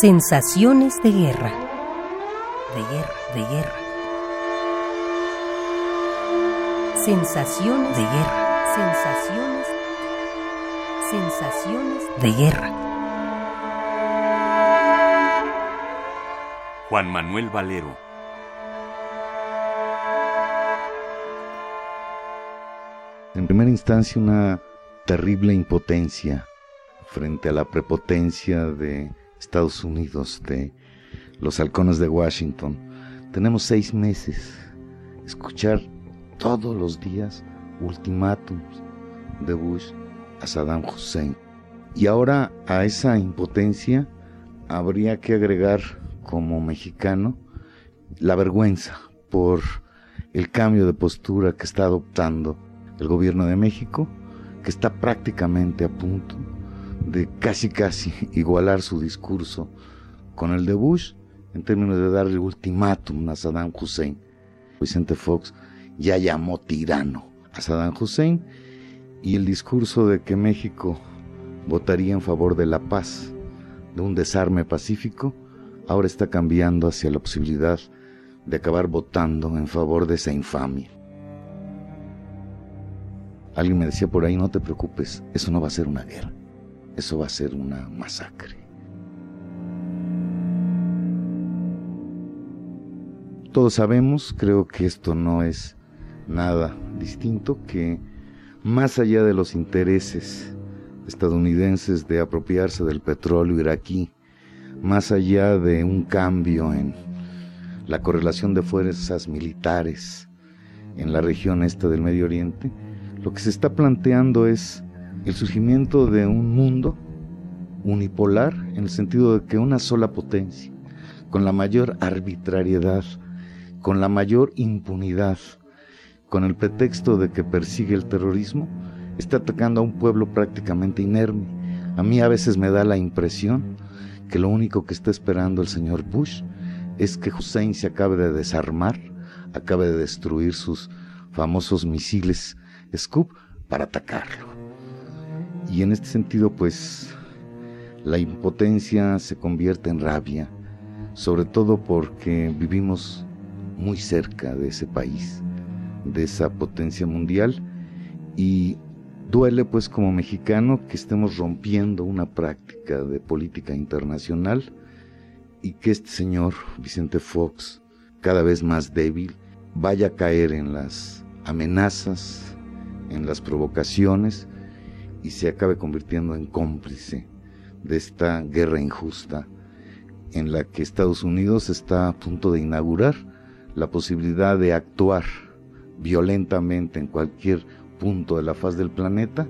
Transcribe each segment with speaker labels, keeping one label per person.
Speaker 1: Sensaciones de guerra. De guerra, de guerra. Sensaciones de guerra. Sensaciones. Sensaciones de guerra.
Speaker 2: Juan Manuel Valero.
Speaker 3: En primera instancia, una terrible impotencia frente a la prepotencia de Estados Unidos, de los halcones de Washington. Tenemos seis meses. Escuchar todos los días ultimátums de Bush a Saddam Hussein. Y ahora a esa impotencia habría que agregar como mexicano la vergüenza por el cambio de postura que está adoptando el gobierno de México, que está prácticamente a punto de casi casi igualar su discurso con el de Bush en términos de darle ultimátum a Saddam Hussein. Vicente Fox ya llamó tirano a Saddam Hussein y el discurso de que México votaría en favor de la paz, de un desarme pacífico, ahora está cambiando hacia la posibilidad de acabar votando en favor de esa infamia. Alguien me decía por ahí, no te preocupes, eso no va a ser una guerra eso va a ser una masacre. Todos sabemos, creo que esto no es nada distinto, que más allá de los intereses estadounidenses de apropiarse del petróleo iraquí, más allá de un cambio en la correlación de fuerzas militares en la región este del Medio Oriente, lo que se está planteando es el surgimiento de un mundo unipolar en el sentido de que una sola potencia, con la mayor arbitrariedad, con la mayor impunidad, con el pretexto de que persigue el terrorismo, está atacando a un pueblo prácticamente inerme. A mí a veces me da la impresión que lo único que está esperando el señor Bush es que Hussein se acabe de desarmar, acabe de destruir sus famosos misiles Scoop para atacarlo. Y en este sentido, pues, la impotencia se convierte en rabia, sobre todo porque vivimos muy cerca de ese país, de esa potencia mundial, y duele pues como mexicano que estemos rompiendo una práctica de política internacional y que este señor Vicente Fox, cada vez más débil, vaya a caer en las amenazas, en las provocaciones, y se acabe convirtiendo en cómplice de esta guerra injusta en la que Estados Unidos está a punto de inaugurar la posibilidad de actuar violentamente en cualquier punto de la faz del planeta,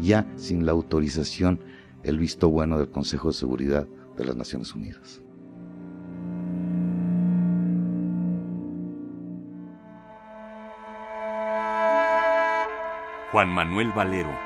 Speaker 3: ya sin la autorización, el visto bueno del Consejo de Seguridad de las Naciones Unidas.
Speaker 2: Juan Manuel Valero